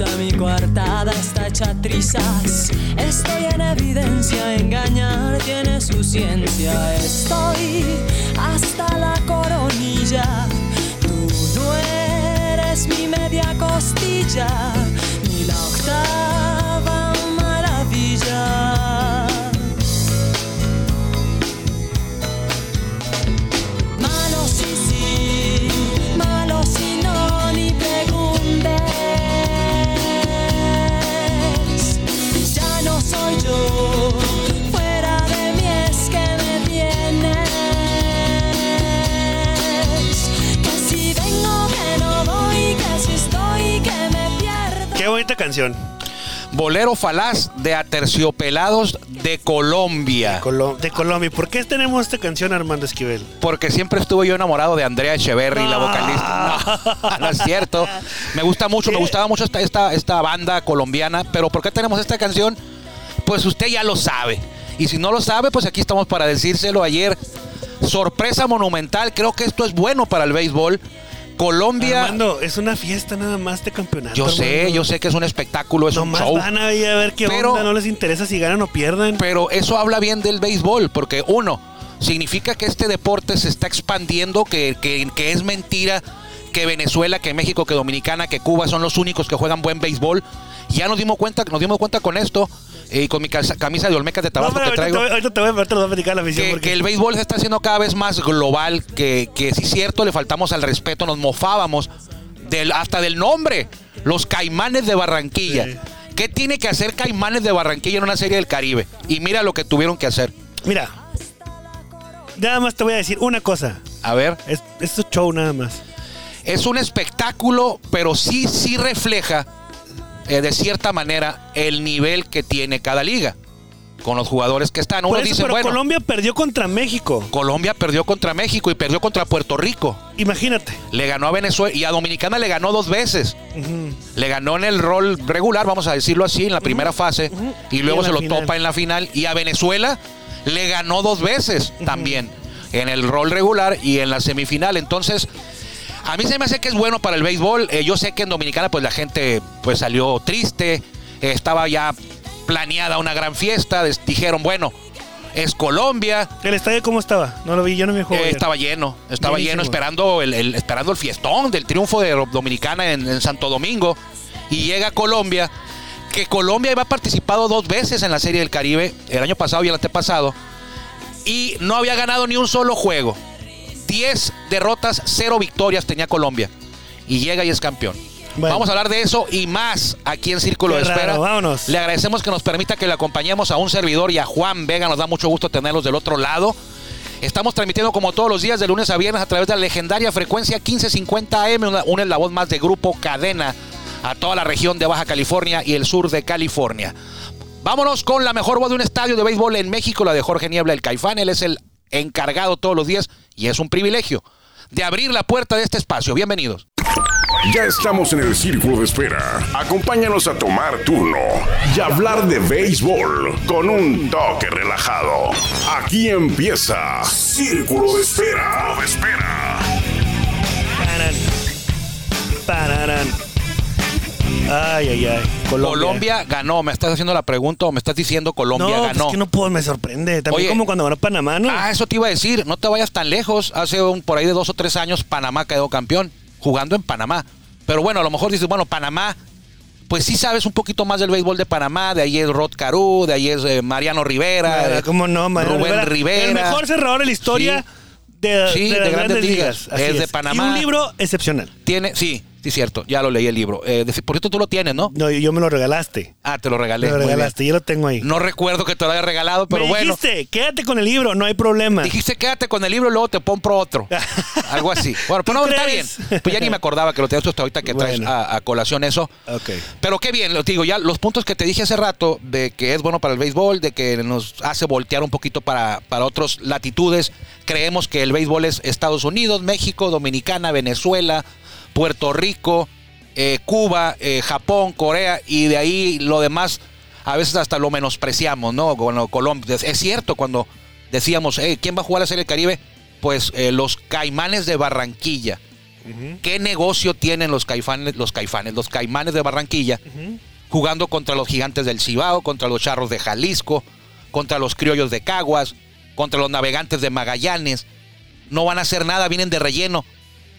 camisa, mi coartada está hecha trizas. Estoy en evidencia, engañar tiene su ciencia. Estoy canción. Bolero falaz de Aterciopelados de Colombia. Colo- de Colombia. ¿Por qué tenemos esta canción, Armando Esquivel? Porque siempre estuve yo enamorado de Andrea Echeverry, la No. vocalista. No, no es cierto. Me gusta mucho, me gustaba mucho esta, esta, esta banda colombiana. Pero ¿por qué tenemos esta canción? Pues usted ya lo sabe. Y si no lo sabe, pues aquí estamos para decírselo ayer. Sorpresa monumental. Creo que esto es bueno para el béisbol. Colombia. Armando, es una fiesta nada más de campeonato. Yo sé, Armando. yo sé que es un espectáculo, es un show. van ahí a ver qué Pero- onda, no les interesa si ganan o pierden. Pero eso habla bien del béisbol, porque uno, significa que este deporte se está expandiendo, que, que- que es mentira que Venezuela, que México, que Dominicana, que Cuba son los únicos que juegan buen béisbol. Ya nos dimos cuenta, nos dimos cuenta con esto, eh, con mi camisa de Olmecas de Tabasco que traigo. ahorita te voy a- te voy a platicar la visión. Que, porque que el béisbol se está haciendo cada vez más global, que, que sí es cierto, le faltamos al respeto, nos mofábamos del, hasta del nombre, los Caimanes de Barranquilla. Sí. ¿Qué tiene que hacer Caimanes de Barranquilla en una serie del Caribe? Y mira lo que tuvieron que hacer. Mira, nada más te voy a decir una cosa. A ver, Es, es un show nada más. es un espectáculo, pero sí, sí refleja eh, de cierta manera el nivel que tiene cada liga con los jugadores que están. Uno eso, dice, pero bueno, Colombia perdió contra México. Colombia perdió contra México y perdió contra Puerto Rico. Imagínate. Le ganó a Venezuela y a Dominicana le ganó dos veces. Le ganó en el rol regular, vamos a decirlo así, en la primera fase. Y luego Y se lo final. topa en la final. Y a Venezuela le ganó dos veces también. En el rol regular y en la semifinal. Entonces, a mí se me hace que es bueno para el béisbol. Eh, yo sé que en Dominicana, pues la gente pues salió triste. Eh, estaba ya planeada una gran fiesta. Des- Dijeron, bueno, es Colombia. ¿El estadio cómo estaba? No lo vi, yo no me juego. Eh, estaba lleno, estaba lleno esperando el, el- esperando el fiestón del triunfo de Dominicana en, en Santo Domingo. Y llega Colombia, que Colombia había participado dos veces en la Serie del Caribe, el año pasado y el antepasado, y no había ganado ni un solo juego. 10 derrotas, 0 victorias tenía Colombia. Y llega y es campeón. Bueno. Vamos a hablar de eso y más aquí en Círculo Qué de Espera. raro, vámonos. Le agradecemos que nos permita que le acompañemos a un servidor y a Juan Vega. Nos da mucho gusto tenerlos del otro lado. Estamos transmitiendo como todos los días de lunes a viernes a través de la legendaria frecuencia 1550 AM, una, una voz más de Grupo Cadena a toda la región de Baja California y el sur de California. Vámonos con la mejor voz de un estadio de béisbol en México, la de Jorge Niebla, el Caifán. Él es el encargado todos los días y es un privilegio de abrir la puerta de este espacio. Bienvenidos. Ya estamos en el círculo de espera. Acompáñanos a tomar turno y hablar de béisbol con un toque relajado. Aquí empieza Círculo de Espera. Ay, ay, ay. Colombia. Colombia ganó. ¿Me estás haciendo la pregunta o me estás diciendo Colombia No, ganó? es que no puedo, me sorprende. También Oye. como cuando ganó Panamá, ¿no? Ah, eso te iba a decir. No te vayas tan lejos. Hace un, por ahí de dos o tres años Panamá quedó campeón jugando en Panamá. Pero bueno, a lo mejor dices, bueno, Panamá, pues sí sabes un poquito más del béisbol de Panamá. De ahí es Rod Caru, de ahí es eh, Mariano Rivera. Eh, ¿Cómo no, Mariano Rubén Rivera. El mejor cerrador de la historia de, Sí, de de las Grandes Ligas. Es de Panamá. Y un libro excepcional. Tiene, sí, sí, cierto. Ya lo leí el libro. Eh, de- por cierto, tú lo tienes, ¿no? No, yo me lo regalaste. Ah, te lo regalé. Me lo regalaste, yo lo tengo ahí. No recuerdo que te lo haya regalado, pero me bueno. dijiste, quédate con el libro, no hay problema. Dijiste quédate con el libro y luego te compro otro. Algo así. Bueno, pero ¿Tú no, está bien. Pues ya ni me acordaba que lo tenías hasta ahorita que traes a colación eso. Ok. Pero qué bien, lo digo, ya los puntos que te dije hace rato de que es bueno para el béisbol, de que nos hace voltear un poquito para, para otras latitudes. Creemos que el béisbol es Estados Unidos, México, Dominicana, Venezuela, Puerto Rico, eh, Cuba, eh, Japón, Corea y de ahí lo demás a veces hasta lo menospreciamos, ¿no? Bueno, Colombia. Es cierto, cuando decíamos, "Hey, ¿quién va a jugar la Serie del Caribe? Pues eh, los Caimanes de Barranquilla. ¿Qué negocio tienen los caifanes, los caifanes, los caimanes de Barranquilla jugando contra los gigantes del Cibao, contra los charros de Jalisco, contra los criollos de Caguas, contra los navegantes de Magallanes? No van a hacer nada, vienen de relleno.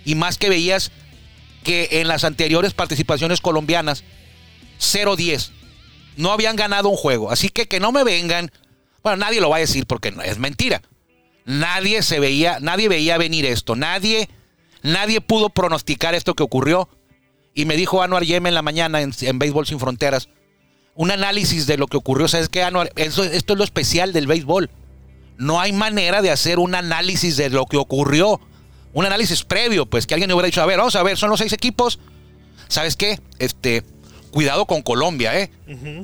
Y más que veías que en las anteriores participaciones colombianas, 0-10, no habían ganado un juego. Así que que no me vengan, bueno, nadie lo va a decir porque es mentira. Nadie se veía, nadie veía venir esto, nadie Nadie pudo pronosticar esto que ocurrió. Y me dijo Anuar Yeme en la mañana en, en Béisbol Sin Fronteras un análisis de lo que ocurrió. ¿Sabes qué, Anuar? Eso, esto es lo especial del béisbol. No hay manera de hacer un análisis de lo que ocurrió. Un análisis previo, pues que alguien hubiera dicho, a ver, vamos a ver, son los seis equipos. ¿Sabes qué? Este, cuidado con Colombia, ¿eh?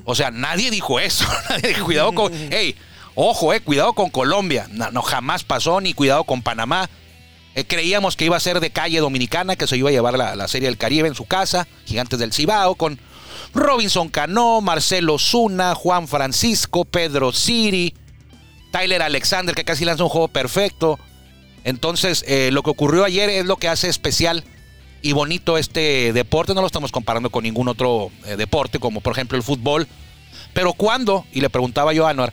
O sea, nadie dijo eso. nadie dijo, cuidado con. Hey, ojo, eh, cuidado con Colombia. No, no, jamás pasó, ni cuidado con Panamá. Eh, creíamos que iba a ser de calle dominicana, que se iba a llevar la, la Serie del Caribe en su casa, Gigantes del Cibao, con Robinson Cano, Marcelo Zuna, Juan Francisco, Pedro Siri, Tyler Alexander, que casi lanza un juego perfecto. Entonces, eh, lo que ocurrió ayer es lo que hace especial y bonito este deporte. No lo estamos comparando con ningún otro eh, deporte, como por ejemplo el fútbol. Pero ¿cuándo? Y le preguntaba yo a Anuar,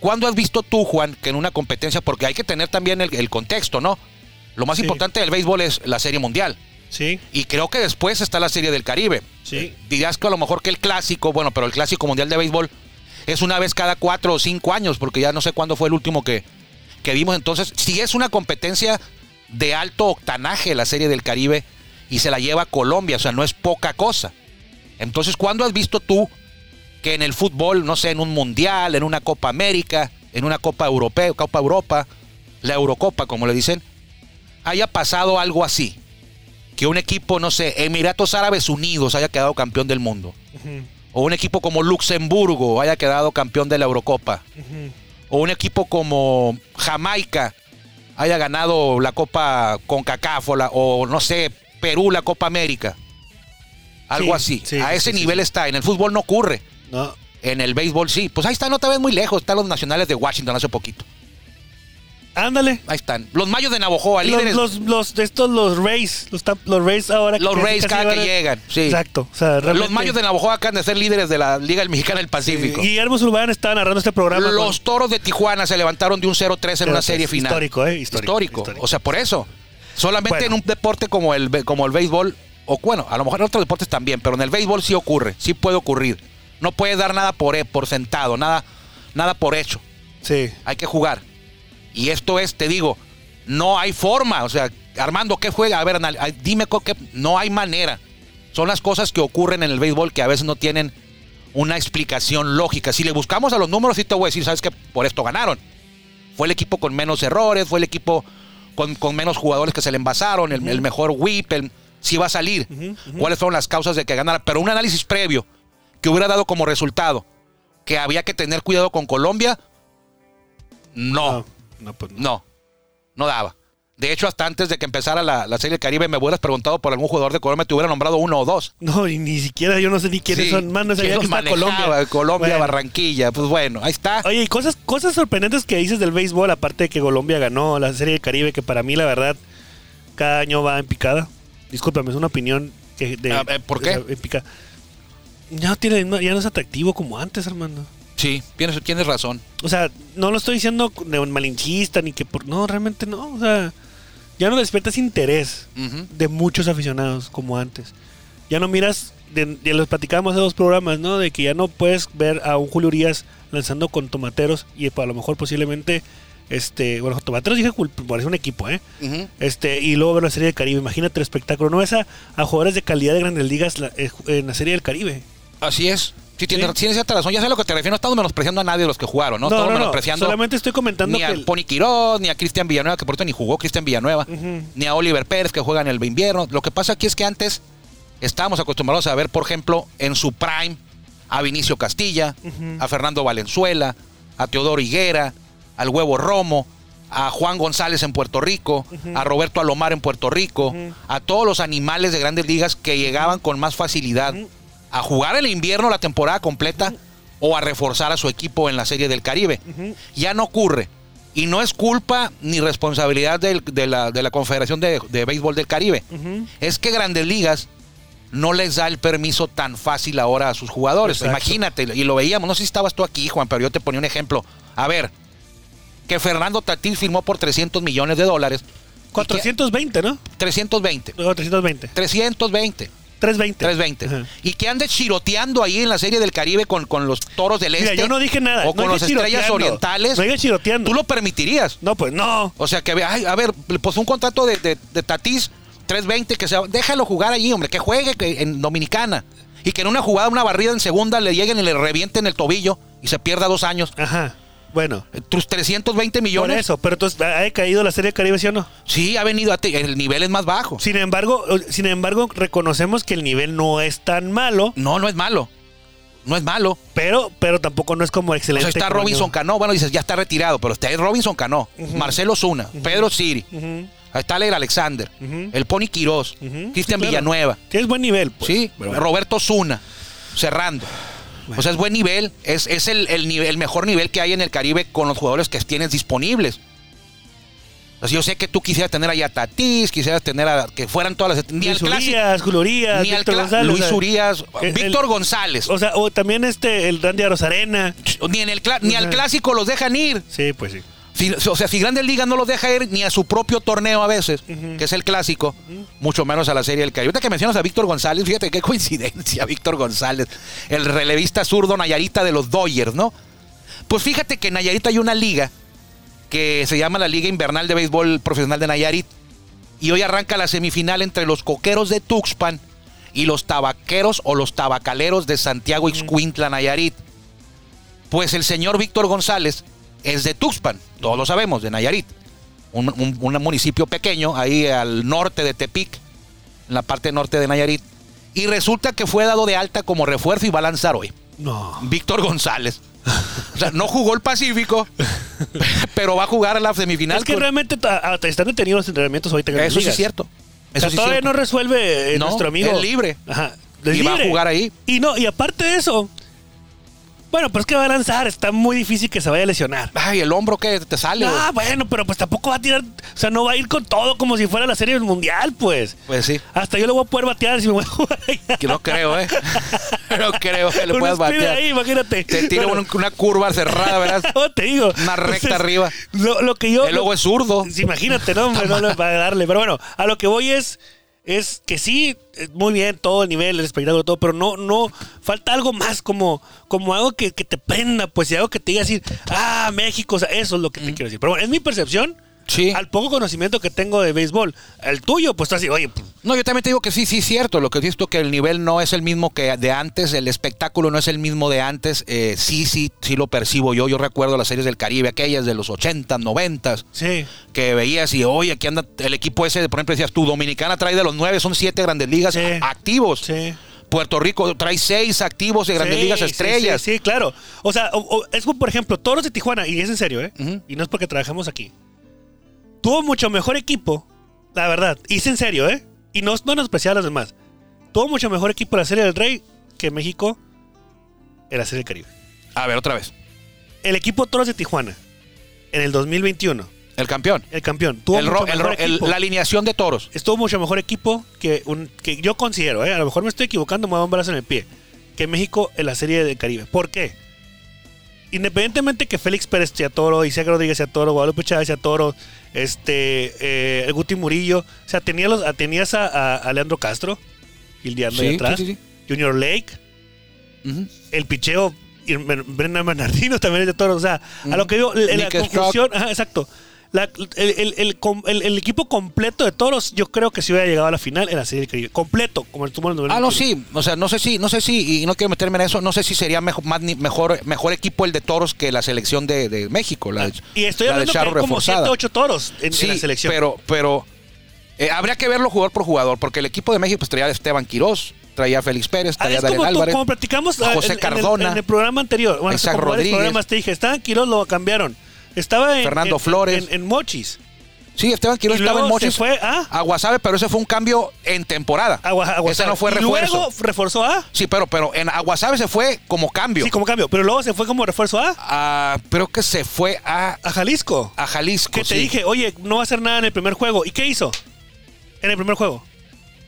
¿cuándo has visto tú, Juan, que en una competencia, porque hay que tener también el, el contexto, ¿no? Lo más Sí. importante del béisbol es la Serie Mundial. Sí, Y creo que después está la Serie del Caribe. Sí. Eh, Dirás que a lo mejor que el clásico, bueno, pero el clásico mundial de béisbol es una vez cada cuatro o cinco años, porque ya no sé cuándo fue el último que, que vimos. Entonces, si es una competencia de alto octanaje la Serie del Caribe y se la lleva Colombia, o sea, no es poca cosa. Entonces, ¿cuándo has visto tú que en el fútbol, no sé, en un mundial, en una Copa América, en una Copa Europea, Copa Europa, la Eurocopa, como le dicen, haya pasado algo así? que un equipo, no sé, Emiratos Árabes Unidos haya quedado campeón del mundo. O un equipo como Luxemburgo haya quedado campeón de la Eurocopa. O un equipo como Jamaica haya ganado la Copa CONCACAF o, la- o no sé, Perú la Copa América. Algo Sí, así. sí, A ese sí, nivel está. En el fútbol no ocurre. no. En el béisbol sí. Pues ahí está, no te ves muy lejos. Están los nacionales de Washington hace poquito. Ándale. Ahí están. Los mayos de Navojoa, Los, líderes. los, los, estos, los Rays, los, los Rays ahora. Los Rays cada que llegan, sí. Exacto. O sea, Los realmente- mayos de Navojoa acaban de ser líderes de la Liga Mexicana del Pacífico. Guillermo Zurbán estaba narrando este programa. con- Los toros de Tijuana se levantaron de un 0-3 en una 0-3, serie final. histórico, ¿eh? Histórico, histórico. O sea, por eso. Solamente Bueno. en un deporte como el, como el béisbol, o bueno, a lo mejor en otros deportes también, pero en el béisbol sí ocurre, sí puede ocurrir. No puedes dar nada por, he- por sentado, nada, nada por hecho. Sí. Hay que jugar. Y esto es, te digo, no hay forma. O sea, Armando, ¿qué juega? A ver, dime qué. No hay manera. Son las cosas que ocurren en el béisbol que a veces no tienen una explicación lógica. Si le buscamos a los números, sí te voy a decir, ¿sabes que Por esto ganaron. Fue el equipo con menos errores, fue el equipo con, con menos jugadores que se le envasaron, el, el mejor whip, el, si va a salir, cuáles fueron las causas de que ganara. Pero un análisis previo que hubiera dado como resultado que había que tener cuidado con Colombia, no. No, no, pues no. No, no daba. De hecho, hasta antes de que empezara la, la Serie del Caribe, me hubieras preguntado por algún jugador de Colombia, te hubiera nombrado uno o dos. No, y ni siquiera yo no sé ni quiénes Sí, son. Más no sabía ¿quién que está? Colombia. Colombia, Bueno. Barranquilla. Pues bueno, ahí está. Oye, y cosas, cosas sorprendentes que dices del béisbol, aparte de que Colombia ganó la Serie del Caribe, que para mí, la verdad, cada año va en picada. Discúlpame, es una opinión que de, Ah, eh, ¿por qué? en Ya no, tiene, no- ya no es atractivo como antes, hermano. Sí, tienes, tienes razón. O sea, no lo estoy diciendo de un malinchista ni que por. No, realmente no. O sea, ya no despiertas interés de muchos aficionados como antes. Ya no miras, de, ya los platicábamos hace dos programas, ¿no? De que ya no puedes ver a un Julio Urias lanzando con tomateros y a lo mejor posiblemente, este, bueno, tomateros dije, cul- parece un equipo, ¿eh? Este, y luego ver la Serie del Caribe. Imagínate el espectáculo. No ves a, a jugadores de calidad de grandes ligas la- eh, en la Serie del Caribe. Así es. Sí, tienes, Sí. tienes cierta razón. Ya sé a lo que te refiero. No estamos menospreciando a nadie de los que jugaron, ¿no? estamos menospreciando Solamente estoy comentando ni que. a el- Pony Quiroz, ni a Cristian Villanueva, que por cierto ni jugó Cristian Villanueva, ni a Oliver Pérez, que juega en el invierno. Lo que pasa aquí es que antes estábamos acostumbrados a ver, por ejemplo, en su prime, a Vinicio Castilla, a Fernando Valenzuela, a Teodoro Higuera, al Huevo Romo, a Juan González en Puerto Rico, a Roberto Alomar en Puerto Rico, a todos los animales de grandes ligas que llegaban con más facilidad a jugar el invierno la temporada completa o a reforzar a su equipo en la Serie del Caribe. Ya no ocurre. Y no es culpa ni responsabilidad del- de, la, de la Confederación de, de Béisbol del Caribe. Es que Grandes Ligas no les da el permiso tan fácil ahora a sus jugadores. Exacto. Imagínate, y lo veíamos, no sé si estabas tú aquí, Juan, pero yo te ponía un ejemplo. A ver, que Fernando Tatís firmó por 300 millones de dólares. y que- 420, ¿no? 320. No, 320. 320. 320. 320. Ajá. Y que ande chiroteando ahí en la serie del Caribe con, con los toros del Mira, este. yo no dije nada. O no con las estrellas orientales. No chiroteando. ¿Tú lo permitirías? No, pues no. O sea, que, ay, a ver, pues un contrato de, de, de Tatís, 320, que se déjalo jugar allí, hombre, que juegue en Dominicana. Y que en una jugada, una barrida en segunda, le lleguen y le revienten el tobillo y se pierda dos años. Ajá. Bueno, Tus 320 por millones. eso. Pero entonces, ¿ha caído la Serie del Caribe, sí o no? Sí, ha venido, a te- el nivel es más bajo. Sin embargo, sin embargo, reconocemos que el nivel no es tan malo, No, no es malo. No es malo. pero, pero tampoco no es como O excelente. sea, está Robinson yo. Cano, bueno, dices, ya está retirado, pero está Robinson Cano, Marcelo Zuna, Pedro Siri, ahí está Alex Alexander, el Pony Quirós. Cristian Sí, claro. Villanueva, Tienes buen nivel. pues. sí, Pero. Roberto Zuna, cerrando. O sea, es buen nivel, es, es el, el nivel, el mejor nivel que hay en el Caribe con los jugadores que tienes disponibles. O sea, yo sé que tú quisieras tener allá a Tatís, quisieras tener a que fueran todas las ni al Luis clásico, Urias, Julio Urias, ni al González. Luis o sea, Urias, el- Víctor González. O sea, o también este, el Randy Arozarena. ni en el ni al clásico los dejan ir. Sí, pues sí. Si- o sea, si Grandes Ligas no los deja ir ni a su propio torneo a veces, que es el clásico, mucho menos a la Serie del Caribe. Ahorita que mencionas a Víctor González, fíjate qué coincidencia, Víctor González, el relevista zurdo Nayarita de los Dodgers, ¿no? Pues fíjate que en Nayarita hay una liga que se llama la Liga Invernal de Béisbol Profesional de Nayarit. Y hoy arranca la semifinal entre los coqueros de Tuxpan y los tabaqueros o los tabacaleros de Santiago Ixcuintla, Nayarit. Pues el señor Víctor González es de Tuxpan, todos lo sabemos, de Nayarit. Un, un- un municipio pequeño, ahí al norte de Tepic, en la parte norte de Nayarit. Y resulta que fue dado de alta como refuerzo y va a lanzar hoy. No. Víctor González. O sea, no jugó el Pacífico, pero va a jugar a la semifinal. Es que con- realmente están detenidos los entrenamientos ahorita. en Eso sí es cierto. O Eso sea, sí es todavía cierto. no resuelve eh, No, nuestro amigo. es libre. Ajá. Es Y va a libre. jugar ahí. Y no, y aparte de eso. Bueno, pues que va a lanzar. Está muy difícil que se vaya a lesionar. Ay, el hombro que te sale. Ah, bueno, pero pues tampoco va a tirar. O sea, no va a ir con todo como si fuera la serie del mundial, pues. Pues sí, Hasta yo le voy a poder batear si me voy a jugar que no creo, ¿eh? no creo que le puedas batear. ahí, imagínate. Te tira Bueno, una, una curva cerrada, ¿verdad? no, te digo. Una recta arriba. Lo, lo que yo. El logo es zurdo. Sí, imagínate, ¿no? Hombre, no le va a darle. Pero bueno, a lo que voy es. Es que sí, es muy bien todo el nivel, el espectáculo, todo, pero no, no, falta algo más, como, como algo que, que te prenda, pues, y algo que te diga decir, ah, México, o sea, eso es lo que te quiero decir. Pero bueno, es mi percepción, Sí. al poco conocimiento que tengo de béisbol. El tuyo, pues, tú así, oye, pues, No, yo también te digo que sí, sí es cierto. Lo que he visto que el nivel no es el mismo que de antes, el espectáculo no es el mismo de antes. eh, sí, sí, sí lo percibo yo. Yo recuerdo las series del Caribe, aquellas de los 80, 90, sí, que veías y, oye, aquí anda el equipo ese, por ejemplo, decías tú, Dominicana trae de los nueve, son siete grandes ligas Sí. activos. sí. Puerto Rico trae seis activos de grandes Sí, ligas estrellas. Sí, sí, claro. O sea, o- o- es como, por ejemplo, Toros de Tijuana, y es en serio, ¿eh? Y no es porque trabajamos aquí. Tuvo mucho mejor equipo, la verdad. Y es en serio, ¿eh? Y no es menospreciar a los demás. Tuvo mucho mejor equipo la Serie del Rey que México en la Serie del Caribe. A ver, otra vez. El equipo Toros de Tijuana, en el 2021, El campeón. el campeón, tuvo El mucho mejor el- equipo. la alineación de toros. estuvo mucho mejor equipo que un que yo considero, ¿eh? a lo mejor me estoy equivocando, me voy a un brazo en el pie, que México en la Serie del Caribe. ¿Por qué? Independientemente que Félix Pérez sea toro, Isaac Rodríguez sea toro, Guadalupe Chávez sea toro, este, eh, el Guti Murillo, o sea, tenía los, a- tenías a, a- a Leandro Castro, Ildeando ahí Sí, atrás, sí, sí, Junior Lake, el picheo, y Brendan Bernardino también es de toro, o sea, a lo que digo, la, Nick conclusión, ajá, exacto. La- el, el- el el- equipo completo de toros, yo creo que si hubiera llegado a la final en la Serie del Caribe. Completo, como el el Ah, no, 2021. sí. O sea, no sé si, no sé si, y no quiero meterme en eso, no sé si sería mejor, más, mejor, mejor equipo el de toros que la selección de, de México. La, de- Y estoy la de que hay como reforzada. 7, 8 toros en, en Sí, la selección. pero, pero eh, habría que verlo jugador por jugador, porque el equipo de México pues, traía a Esteban Quirós, traía a Félix Pérez, Ah, traía a es Daniel tú- Álvarez. como platicamos a ah, José en- en el- Cardona. En, el, programa anterior. Bueno, Isaac Rodríguez. programas te dije, estaba en Quiroz, lo cambiaron. Estaba en, Fernando en- Flores. En, en Mochis. Sí, Esteban Quiroz Y estaba en luego se Mochis. fue a- a Guasave, pero ese fue un cambio en temporada. Agua, Ese no fue y refuerzo. luego reforzó a. Sí, pero, pero en Aguasave se fue como cambio. Sí, como cambio. Pero luego se fue como refuerzo a. Ah, creo que se fue a, A Jalisco. a Jalisco. Que te dije, oye, no va a hacer nada en el primer juego. ¿Y qué hizo? En el primer juego.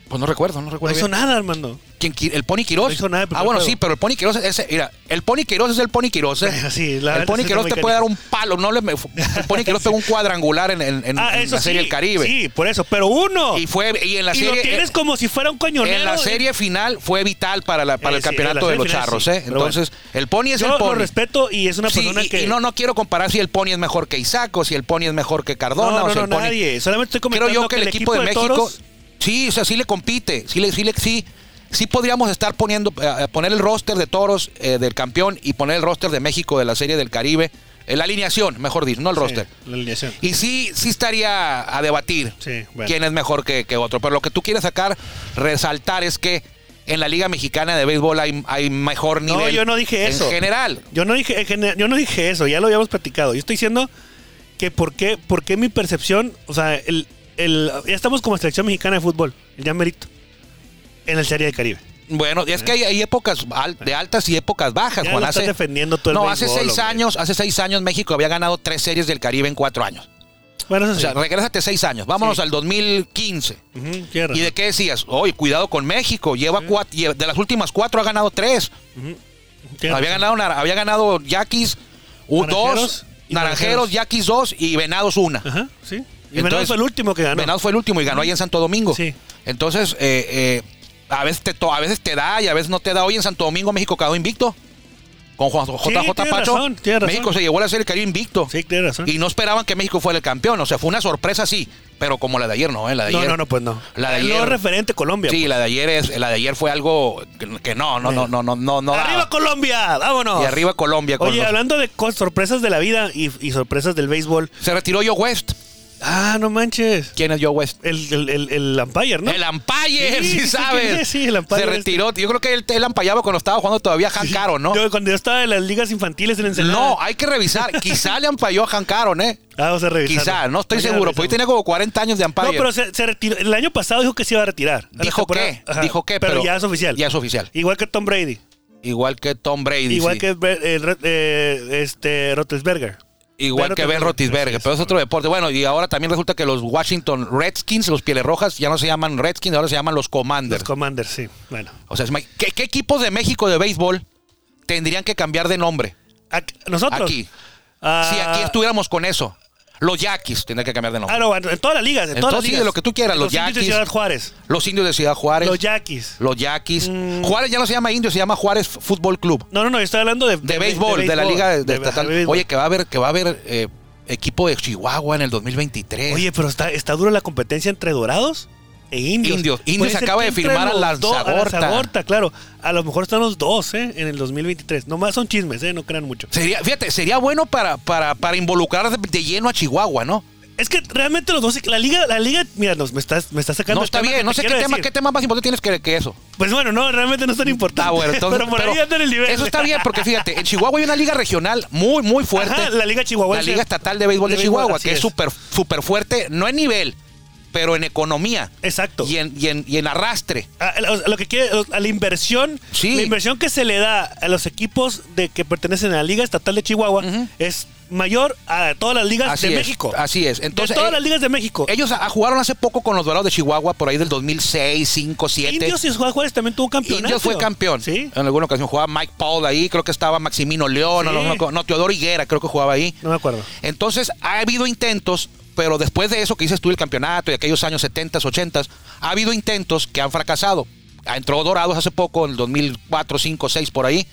Pues no recuerdo, no No recuerdo. hizo bien. nada, Armando. ¿Quién, qui- ¿El Pony Quirós? No hizo nada el primer ah, bueno, juego. sí, pero el Pony Quirós es. Mira, el Pony Quirós es el Pony Quirós. ¿eh? Sí, la el Pony está te puede dar un palo. No le, el Pony Quirós pegó un cuadrangular en, en- en- Ah, en la Serie sí. del Caribe. Sí, por eso. Pero uno. Y fue y en la Y serie lo tienes eh, como si fuera un coñonero. en la serie final fue vital para, la, para Eh, el sí, campeonato de los final charros, sí, ¿eh? Entonces, el Pony es Yo el lo Pony. respeto y es una Sí, persona y, que. y no, no quiero comparar si el Pony es mejor que Isaac o si el Pony es mejor que Cardona no, o si el Pony. nadie. Solamente estoy Creo comentando yo que el equipo, de, México, sí, o sea, sí le compite, sí le, sí le, sí, sí podríamos estar poniendo, eh, poner el roster de toros eh, del campeón y poner el roster de México de la Serie del Caribe, eh, la alineación, mejor dicho, no el Sí, roster. la alineación. Y sí, sí estaría a debatir Sí, bueno. quién es mejor que, que otro. Pero lo que tú quieres sacar, resaltar es que en la Liga Mexicana de Béisbol hay, hay mejor No, nivel. yo no dije eso. En general. Yo no dije, yo no dije eso, ya lo habíamos platicado. Yo estoy diciendo que por qué, por qué mi percepción, o sea, el, el, ya estamos como selección mexicana de fútbol, el ya merito, en el Serie del Caribe. Bueno, es que hay, hay épocas al- de altas y épocas bajas, Ya Juan. lo estás Hace- defendiendo tú el No, hace seis hombre. años, hace seis años México había ganado tres series del Caribe en cuatro años. Bueno, eso O sí. sea, regrésate seis años. Vámonos Sí. al 2015. Ujú, tienes razón. ¿Y de qué decías? Oye, cuidado con México. Lleva cuatro, de las últimas cuatro ha ganado tres. Había ganado, había ganado Yaquis u- Naranjeros. Yaquis dos y Venados una. Ajá, sí. Y Entonces, Venados fue el último que ganó. Venados fue el último y ganó ahí en Santo Domingo. Sí. Entonces, eh, eh, a, veces te, a veces te da y a veces no te da. Hoy en Santo Domingo México quedó invicto. Con Juan JJ tienes Pacho. razón. México se llevó a la serie Caribe invicto. Sí, razón. Y no esperaban que México fuera el campeón. O sea, fue una sorpresa, sí. Pero como la de ayer, no, ¿eh? La de no, ayer. no, no, pues no. La de ayer. referente Colombia. Sí, pues. la de ayer es, la de ayer fue algo que, que no, no, no, no, no, no, no. ¡Arriba. Colombia! ¡Vámonos! Y arriba Colombia con Oye, los- hablando de sorpresas de la vida y, y sorpresas del béisbol. Se retiró Joe West. Ah, no manches. ¿Quién es Joe West? El, el, el, el umpire, ¿no? El Umpire, Sí, sí, sí, sabes. sí, sí, el umpire Se este. retiró. Yo creo que él, él ampallaba cuando estaba jugando todavía Han Caron, ¿no? Yo, cuando yo estaba en las ligas infantiles en Ensenada. No, hay que revisar. Quizá le ampalló a Han Caron, ¿eh? Ah, vamos a revisar. Quizá, no estoy seguro. Porque tiene como 40 años de No, Umpire. pero se, se retiró. El año pasado dijo que se iba a retirar. A Dijo qué, Ajá, dijo qué, pero, pero ya es oficial. ya es oficial. Igual que Tom Brady. Igual que Tom Brady. Igual sí. que eh, eh, este, Roethlisberger. Igual que Ben así pero es otro deporte. Bueno, y ahora también resulta que los Washington Redskins, los Pieles Rojas, ya no se llaman Redskins, ahora se llaman los Commanders. Los Commanders, sí. Bueno. o sea, ¿qué, qué equipos de México de béisbol tendrían que cambiar de nombre? Aquí- nosotros. Aquí. Si aquí estuviéramos con eso. Los Yaquis tendrían que cambiar de nombre. Ah, no, en todas las ligas. En todas Entonces, las sí, ligas. de lo que tú quieras, los indios de Yaquis. Ciudad Juárez. Los indios de Ciudad Juárez. Los Yaquis. los Yaquis. Mm. Juárez ya no se llama Indio, se llama Juárez Fútbol Club. No, no, no, yo estoy hablando de, De, béisbol, de, la liga estatal. Oye, que va a haber, que va a haber eh, equipo de Chihuahua en el 2023. Oye, pero está, está dura la competencia entre dorados e indios. Indios. Indios acaba de firmar a Lanzagorta. a Lanzagorta, claro. A lo mejor están los dos, ¿eh? En el 2023. Nomás son chismes, ¿eh? No crean mucho. Sería, fíjate, sería bueno para, para, para involucrar de, lleno a Chihuahua, ¿no? Es que realmente los dos, la liga, la liga, mira, nos, me estás, me estás sacando. No está bien, no sé qué tema, decir. qué tema más importante tienes que, que eso. Pues bueno, no, realmente no es tan importante. Ah, bueno, entonces. pero por ahí anda en el nivel. Eso está bien, porque fíjate, en Chihuahua hay una liga regional muy, muy fuerte. Ajá, la liga chihuahuense. La Liga Estatal de Béisbol de, De béisbol, Chihuahua, que es es. súper súper fuerte, no en nivel, pero en economía Exacto. y en, y en, y en arrastre. A, a- a lo que quiere, a la inversión, Sí. la inversión que se le da a los equipos de que pertenecen a la Liga Estatal de Chihuahua es mayor a todas las ligas Así de es, México. así es. Entonces, de todas eh, las ligas de México. Ellos ah, jugaron hace poco con los Dorados de Chihuahua, por ahí del 2006, 5, 7. Indios y Juárez también tuvo un campeonato. Indios fue campeón. Sí. En alguna ocasión jugaba Mike Paul ahí, creo que estaba Maximino León, Sí. no, no, no, Teodoro Higuera, creo que jugaba ahí. No me acuerdo. Entonces, ha habido intentos, pero después de eso que dices tú el campeonato y aquellos años 70, 80, ha habido intentos que han fracasado. Ah, Entró Dorados hace poco, en el 2004, 5, 6, por ahí.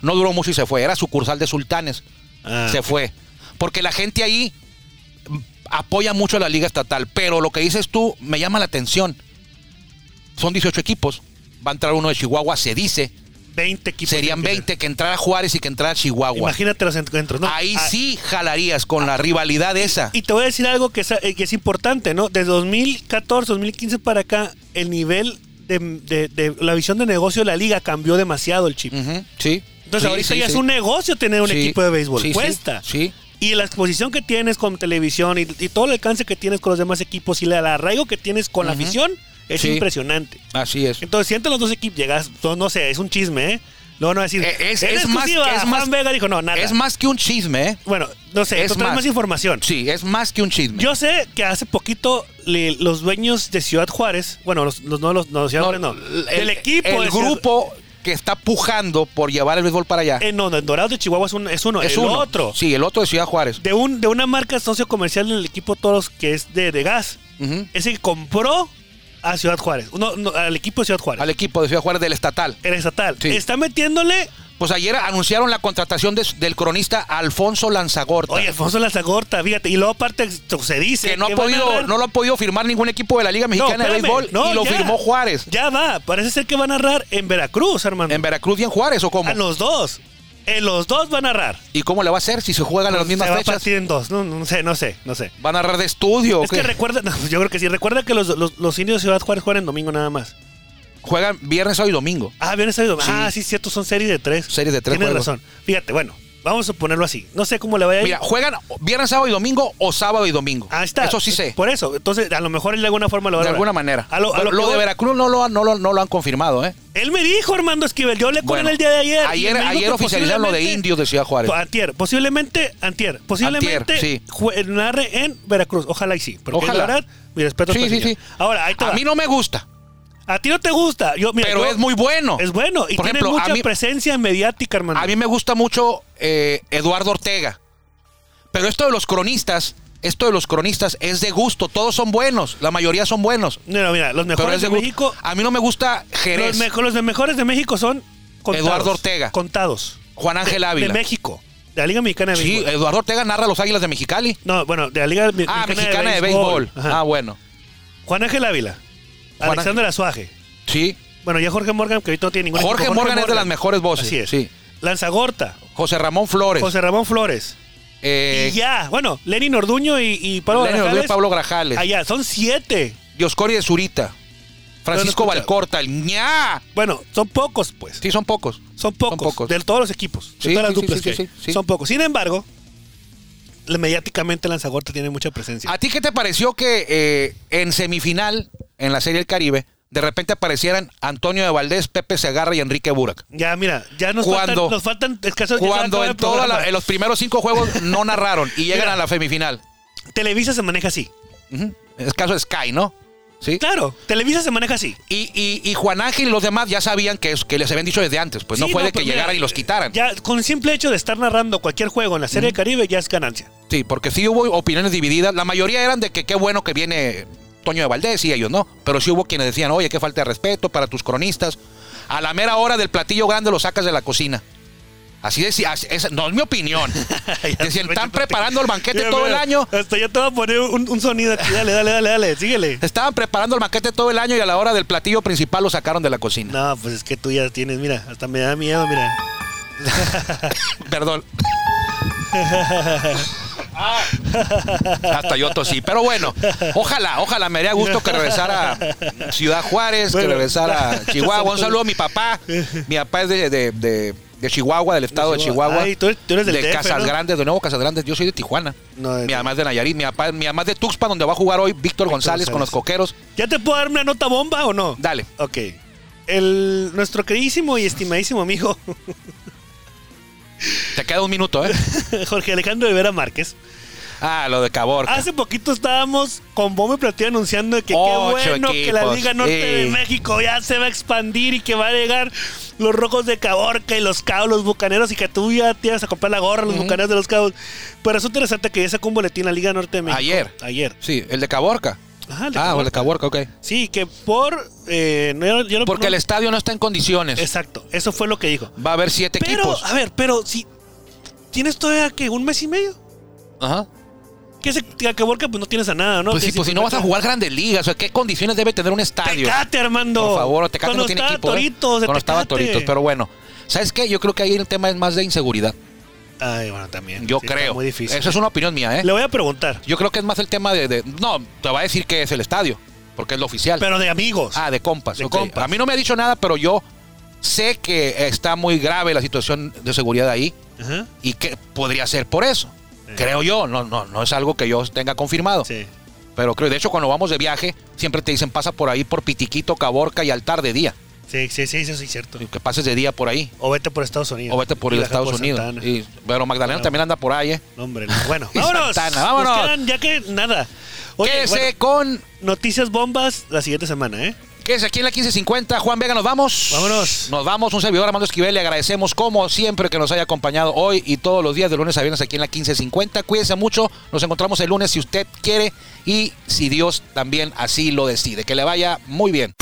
No duró mucho y se fue. Era sucursal de Sultanes. Ah. Se fue. Porque la gente ahí apoya mucho a la liga estatal. Pero lo que dices tú me llama la atención. Son 18 equipos. Va a entrar uno de Chihuahua, se dice. 20 equipos. Serían tienen que 20 que entrara Juárez y que entrara Chihuahua. Imagínate los encuentros, ¿no? Ahí Ah, sí jalarías con la rivalidad esa. Y te voy a decir algo que es, eh, que es importante, ¿no? De 2014, 2015 para acá, el nivel de, de- de la visión de negocio de la liga cambió demasiado el chip. Sí. Entonces Sí, ahorita sí, ya sí. es un negocio tener un equipo de béisbol. Cuesta. Sí. Y la exposición que tienes con televisión y, y todo el alcance que tienes con los demás equipos y el arraigo que tienes con la afición es Sí. impresionante. Así es. Entonces, si entre los dos equipos llegas, no, no sé, es un chisme, ¿eh? Luego no decir, Eh, es- "En es más- es más- Vega dijo, no, nada. Es más que un chisme, ¿eh? Bueno, no sé, es más. más información. Sí, es más que un chisme. Yo sé que hace poquito le- los dueños de Ciudad Juárez, bueno, los, los- no, los, no, Ciudad Juárez no, el, el equipo, el de Ciudad- grupo que está pujando por llevar el béisbol para allá. eh, no, en Dorados de Chihuahua es, un- es uno, es el uno. otro. Sí, el otro de Ciudad Juárez. De, un, de una marca socio comercial del equipo Toros que es de, de gas. Ujú. Ese que compró a Ciudad Juárez, no, no, al equipo de Ciudad Juárez, Al equipo de Ciudad Juárez del estatal. el estatal. Sí. Está metiéndole, Pues ayer anunciaron la contratación de- del cronista Alfonso Lanzagorta. oye, Alfonso Lazagorta, fíjate, y luego aparte se dice que no ha van podido, no lo ha podido firmar ningún equipo de la Liga Mexicana de espérame, Béisbol no, y lo ya. firmó Juárez. Ya va, parece ser que va a narrar en Veracruz, hermano. ¿En Veracruz y en Juárez o cómo? A los dos. En los dos va a narrar. ¿Y cómo le va a hacer si se juegan en las mismas Se va a fechas? partir en dos. No, no sé, no sé, no sé. ¿Va a narrar de estudio o Es que recuerda, no, yo creo que sí. Recuerda que los, los, los indios de Ciudad Juárez juegan en domingo nada más. Juegan viernes, sábado y domingo. Ah, viernes, sábado y domingo. Sí. Ah, sí, cierto, son series de tres. Series de tres Tienes juegos. razón. Fíjate, bueno, vamos a ponerlo así. No sé cómo le vaya a ir. Mira, juegan viernes, sábado y domingo o sábado y domingo. Ahí está. Eso sí sé. Por eso. Entonces, a lo mejor él de alguna forma lo va a de alguna manera. A lo, a lo lo que de Veracruz no lo, han- no, lo, no lo han confirmado, ¿eh? Él me dijo, Armando Esquivel. Yo le con Bueno, él el día de ayer. Ayer, ayer oficializaron lo de indios de Ciudad Juárez. Antier, posiblemente, antier, posiblemente Antier, sí. narre en Veracruz. Ojalá y sí. Porque Ojalá. la verdad, mi respeto. Sí, sí, sí. Ahora, ahí te A mí no me gusta, A ti no te gusta. Yo, mira, pero yo- es muy bueno. Es bueno y Por tiene ejemplo, mucha mí- presencia mediática, hermano. A mí me gusta mucho eh, Eduardo Ortega. Pero esto de los cronistas, esto de los cronistas es de gusto. Todos son buenos. La mayoría son buenos. No, no, mira, los mejores es de de. México. A mí no me gusta Jerez. Los, mejo- los de mejores de México son contados. Eduardo Ortega. Contados. Juan Ángel De Ávila. México. De la Liga Mexicana de Sí, Béisbol. Eduardo Ortega narra los Águilas de Mexicali. No, bueno, de la Liga Ah, mexicana de béisbol. Ah, bueno. Juan Ángel Ávila. Juan Alexander Azuaje. Sí. Bueno, ya Jorge Morgan, que ahorita no tiene ningún Jorge equipo. Morgan es de las mejores voces. Así es. Sí. Lanzagorta. José Ramón Flores. José Ramón Flores. eh, y ya, bueno, Lenin Orduño y, y Pablo Lenny Orduño y Grajales. Pablo Grajales. Allá, son siete. Dioscori de Zurita. Francisco No. Valcorta. El ña. Bueno, son pocos, pues. Sí, son pocos. Son pocos, pocos. de todos los equipos, de todas las sí, duplas sí, que hay. Son pocos. Sin embargo, mediáticamente Lanzagorta tiene mucha presencia. ¿A ti qué te pareció que eh, en semifinal, en la Serie del Caribe, de repente aparecieran Antonio de Valdés, Pepe Segarra y Enrique Burak? Ya, mira, ya nos Cuando- faltan, nos faltan escasos Cuando en, toda programa. la- en los primeros cinco juegos no narraron y llegan Mira. a la semifinal. Televisa se maneja así. Es caso de Sky, ¿no? Sí. Claro, Televisa se maneja así. Y, y- y Juan Ángel y los demás ya sabían que, que les habían dicho desde antes. Pues no Sí, fue de pues que mira, llegaran y los quitaran. Ya, con el simple hecho de estar narrando cualquier juego en la Serie del Caribe ya es ganancia. Sí, porque sí hubo opiniones divididas. La mayoría eran de que qué bueno que viene Toño de Valdés y ellos no. Pero sí hubo quienes decían, oye, qué falta de respeto para tus cronistas. A la mera hora del platillo grande lo sacas de la cocina. Así decía, esa no es mi opinión. Decían, están preparando el banquete Mira, todo el año. Hasta ya te voy a poner un, un sonido aquí. Dale, dale, dale, dale. Síguele. Estaban preparando el banquete todo el año y a la hora del platillo principal lo sacaron de la cocina. No, pues es que tú ya tienes, mira, hasta me da miedo, mira. Perdón. Hasta yo tosí. Pero bueno, ojalá, ojalá me haría gusto que regresara a Ciudad Juárez, que regresara a Chihuahua. Un saludo a mi papá. Mi papá es de, de- de- de Chihuahua, del estado de Chihuahua. Ay, tú eres, tú eres del de DF, Casas ¿no? Grandes, de nuevo Casas Grandes. Yo soy de Tijuana. No, de- mi mamá es de Nayarit, mi papá, mi mamá es de Tuxpan, donde va a jugar hoy Víctor González con los coqueros. ¿Ya te puedo dar una nota bomba o no? Dale. Ok. El, nuestro queridísimo y estimadísimo amigo Te queda un minuto, ¿eh? Jorge Alejandro de Vera Márquez. Ah, lo de Caborca. Hace poquito estábamos con bombo y platillo anunciando que Ocho qué bueno que la Liga Norte de. México ya se va a expandir y que va a llegar los rojos de Caborca y los cabos, los bucaneros y que tú ya te ibas a comprar la gorra, los bucaneros de los cabos. Pero es interesante que ya sacó un boletín la Liga Norte de México. Ayer. Ayer. Sí, el de Caborca. Ajá, el de Ah, Caborca. el de Caborca, ok. Sí, que por. eh, no, yo- yo no- Porque no- el estadio no está en condiciones. Exacto, eso fue lo que dijo. Va a haber siete Pero, equipos. a ver, pero si. ¿Tienes todavía que un mes y medio? Ajá. Que se que a Caborca pues no tienes a nada, ¿no? Pues Que sí, pues si no vas a jugar grandes ligas, o sea, ¿qué condiciones debe tener un estadio? Tecate, Armando. Por favor, Tecate Cuando no tiene equipo. ¿eh? Toritos, Cuando estaba Tecate. Toritos, pero bueno. ¿Sabes qué? Yo creo que ahí el tema es más de inseguridad. Ay, bueno, también. Yo Sí, creo. Muy difícil. Esa es una opinión mía, ¿eh? Le voy a preguntar. Yo creo que es más el tema de, de- No, te va a decir que es el estadio, porque es lo oficial. Pero de amigos. ah, de compas. de compas. A mí no me ha dicho nada, pero yo sé que está muy grave la situación de seguridad ahí Ajá. y que podría ser por eso. Creo yo, no, no, no es algo que yo tenga confirmado. Sí. Pero creo, de hecho, cuando vamos de viaje, siempre te dicen pasa por ahí por Pitiquito, Caborca y Altar de día. Sí, sí, sí, eso sí es cierto. Que pases de día por ahí. O vete por Estados Unidos. O vete por Y el Estados por Unidos. Y, pero Magdalena Bueno. también anda por ahí, ¿eh? No, hombre, no. Bueno, Y vámonos. Santana, vámonos. Quedan ya que nada. Oye, Quédese bueno, con. noticias bombas la siguiente semana, ¿eh? Quédese aquí en la 1550. Juan Vega, nos vamos. Vámonos. Nos vamos. Un servidor Armando Esquivel. Le agradecemos como siempre que nos haya acompañado hoy y todos los días de lunes a viernes aquí en la 1550. Cuídense mucho. Nos encontramos el lunes si usted quiere y si Dios también así lo decide. Que le vaya muy bien.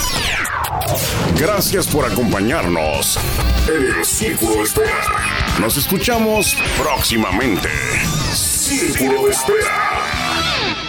Gracias por acompañarnos en el Círculo de Espera. Nos escuchamos próximamente. Círculo de Espera.